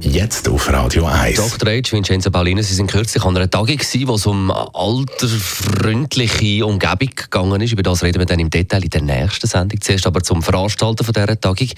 Jetzt auf Radio 1. Dr. H. Vincenzo Paulino, Sie sind kürzlich an einer Tagung wo es um alterfreundliche Umgebung gegangen ist. Über das reden wir dann im Detail in der nächsten Sendung. Zuerst aber zum Veranstalter von dieser Tagung,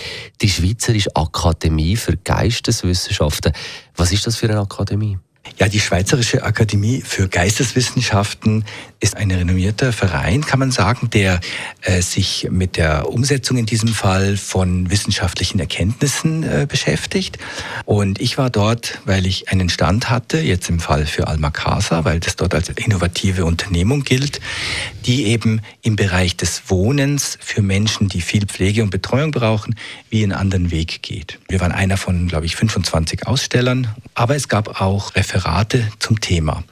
die Schweizerische Akademie für Geisteswissenschaften. Was ist das für eine Akademie? Ja, die Schweizerische Akademie für Geisteswissenschaften ist ein renommierter Verein, kann man sagen, der äh, sich mit der Umsetzung in diesem Fall von wissenschaftlichen Erkenntnissen äh, beschäftigt. Und ich war dort, weil ich einen Stand hatte, jetzt im Fall für Alma Casa, weil das dort als innovative Unternehmung gilt, die eben im Bereich des Wohnens für Menschen, die viel Pflege und Betreuung brauchen, wie einen anderen Weg geht. Wir waren einer von, glaube ich, 25 Ausstellern, aber es gab auch Referate zum Thema.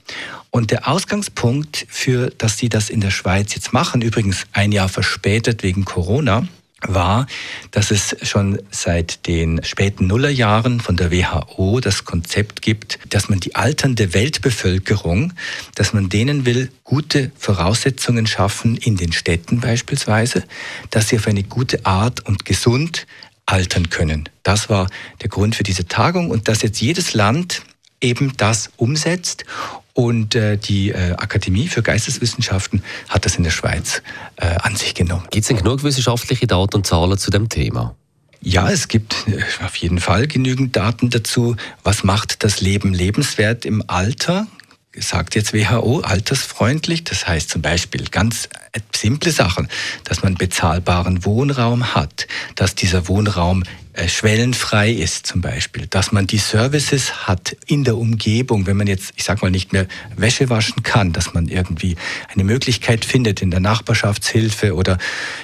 Und der Ausgangspunkt für, dass sie das in der Schweiz jetzt machen, übrigens ein Jahr verspätet wegen Corona, war, dass es schon seit den späten Nullerjahren von der WHO das Konzept gibt, dass man die alternde Weltbevölkerung, dass man denen will, gute Voraussetzungen schaffen in den Städten beispielsweise, dass sie auf eine gute Art und gesund altern können. Das war der Grund für diese Tagung und dass jetzt jedes Land eben das umsetzt und äh, die äh, Akademie für Geisteswissenschaften hat das in der Schweiz äh, an sich genommen. Gibt es denn genug wissenschaftliche Daten und Zahlen zu dem Thema? Ja, es gibt auf jeden Fall genügend Daten dazu. Was macht das Leben lebenswert im Alter? Sagt jetzt WHO altersfreundlich. Das heißt zum Beispiel ganz simple Sachen, dass man bezahlbaren Wohnraum hat, dass dieser Wohnraum äh, schwellenfrei ist zum Beispiel, dass man die Services hat in der Umgebung, wenn man jetzt, ich sag mal, nicht mehr Wäsche waschen kann, dass man irgendwie eine Möglichkeit findet in der Nachbarschaftshilfe oder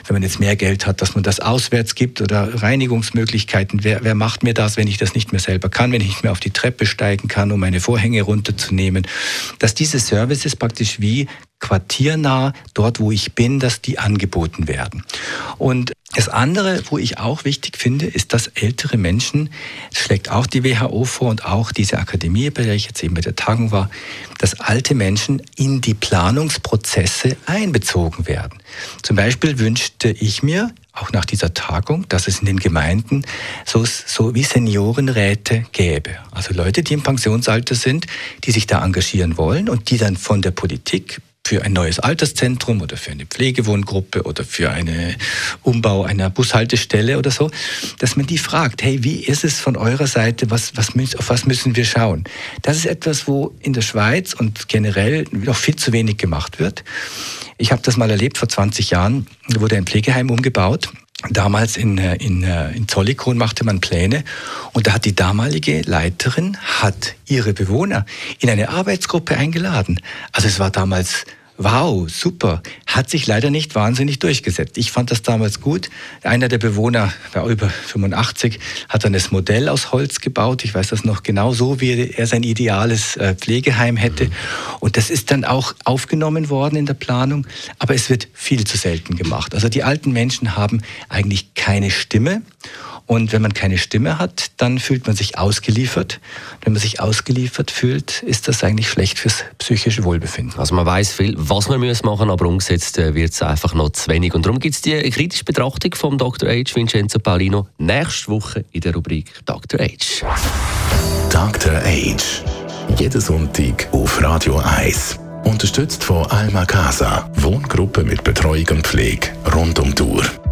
wenn man jetzt mehr Geld hat, dass man das auswärts gibt oder Reinigungsmöglichkeiten. Wer, wer macht mir das, wenn ich das nicht mehr selber kann, wenn ich nicht mehr auf die Treppe steigen kann, um meine Vorhänge runterzunehmen? Dass diese Services praktisch wie quartiernah, dort wo ich bin, dass die angeboten werden. Und das andere, wo ich auch wichtig finde, ist, dass ältere Menschen, das schlägt auch die WHO vor und auch diese Akademie, bei der ich jetzt eben bei der Tagung war, dass alte Menschen in die Planungsprozesse einbezogen werden. Zum Beispiel wünschte ich mir, auch nach dieser Tagung, dass es in den Gemeinden so, so wie Seniorenräte gäbe. Also Leute, die im Pensionsalter sind, die sich da engagieren wollen und die dann von der Politik für ein neues Alterszentrum oder für eine Pflegewohngruppe oder für einen Umbau einer Bushaltestelle oder so, dass man die fragt, hey, wie ist es von eurer Seite, was, was, auf was müssen wir schauen? Das ist etwas, wo in der Schweiz und generell noch viel zu wenig gemacht wird. Ich habe das mal erlebt, vor 20 Jahren wurde ein Pflegeheim umgebaut Damals in, äh, in, äh, in Zollikon machte man Pläne und da hat die damalige Leiterin hat ihre Bewohner in eine Arbeitsgruppe eingeladen. Also es war damals wow, super, hat sich leider nicht wahnsinnig durchgesetzt. Ich fand das damals gut. Einer der Bewohner, war über 85, hat dann das Modell aus Holz gebaut. Ich weiß das noch genau so, wie er sein ideales äh, Pflegeheim hätte. Und das ist dann auch aufgenommen worden in der Planung, aber es wird viel zu selten gemacht. Also die alten Menschen haben eigentlich keine Stimme. Und wenn man keine Stimme hat, dann fühlt man sich ausgeliefert. Wenn man sich ausgeliefert fühlt, ist das eigentlich schlecht fürs psychische Wohlbefinden. Also man weiß viel, was man muss machen, aber umgesetzt äh, wird es einfach noch zu wenig. Und darum gibt es die kritische Betrachtung vom Dr. H. Vincenzo Paulino nächste Woche in der Rubrik Dr. H. Dr. H. Jeden Sonntag auf Radio 1. Unterstützt von Alma Casa, Wohngruppe mit Betreuung und Pflege rund um die Uhr